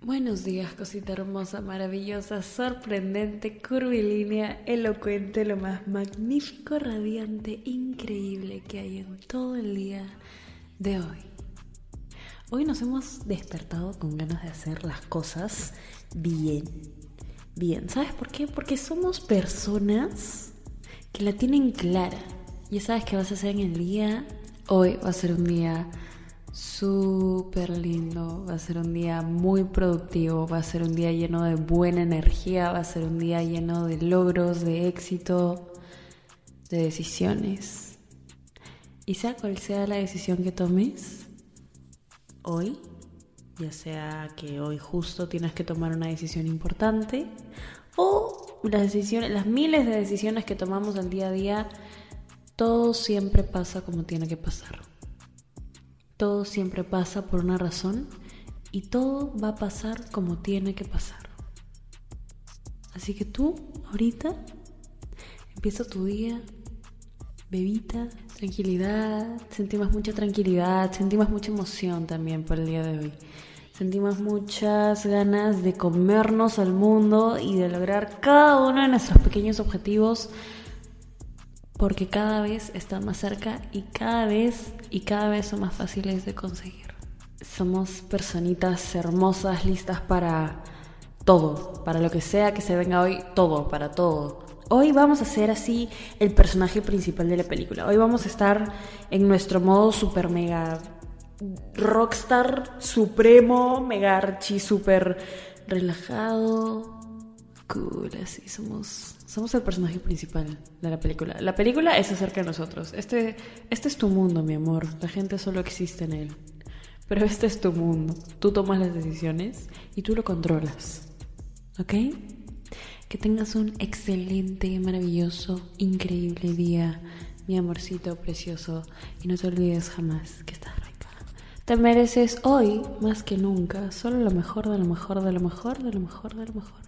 Buenos días, cosita hermosa, maravillosa, sorprendente, curvilínea, elocuente, lo más magnífico, radiante, increíble que hay en todo el día de hoy. Hoy nos hemos despertado con ganas de hacer las cosas bien. Bien, ¿sabes por qué? Porque somos personas que la tienen clara. Ya sabes qué vas a hacer en el día. Hoy va a ser un día súper lindo, va a ser un día muy productivo, va a ser un día lleno de buena energía, va a ser un día lleno de logros, de éxito, de decisiones. Y sea cual sea la decisión que tomes hoy, ya sea que hoy justo tienes que tomar una decisión importante o las decisiones, las miles de decisiones que tomamos al día a día, todo siempre pasa como tiene que pasar. Todo siempre pasa por una razón y todo va a pasar como tiene que pasar. Así que tú, ahorita, empieza tu día, bebita, tranquilidad, sentimos mucha tranquilidad, sentimos mucha emoción también por el día de hoy. Sentimos muchas ganas de comernos al mundo y de lograr cada uno de nuestros pequeños objetivos porque cada vez están más cerca y cada vez y cada vez son más fáciles de conseguir. Somos personitas hermosas, listas para todo, para lo que sea que se venga hoy, todo, para todo. Hoy vamos a ser así el personaje principal de la película. Hoy vamos a estar en nuestro modo super mega rockstar supremo, mega archi super relajado, cool, así somos somos el personaje principal de la película. La película es acerca de nosotros. Este, este es tu mundo, mi amor. La gente solo existe en él. Pero este es tu mundo. Tú tomas las decisiones y tú lo controlas. ¿Ok? Que tengas un excelente, maravilloso, increíble día, mi amorcito precioso. Y no te olvides jamás que estás rica. Te mereces hoy, más que nunca, solo lo mejor, de lo mejor, de lo mejor, de lo mejor, de lo mejor.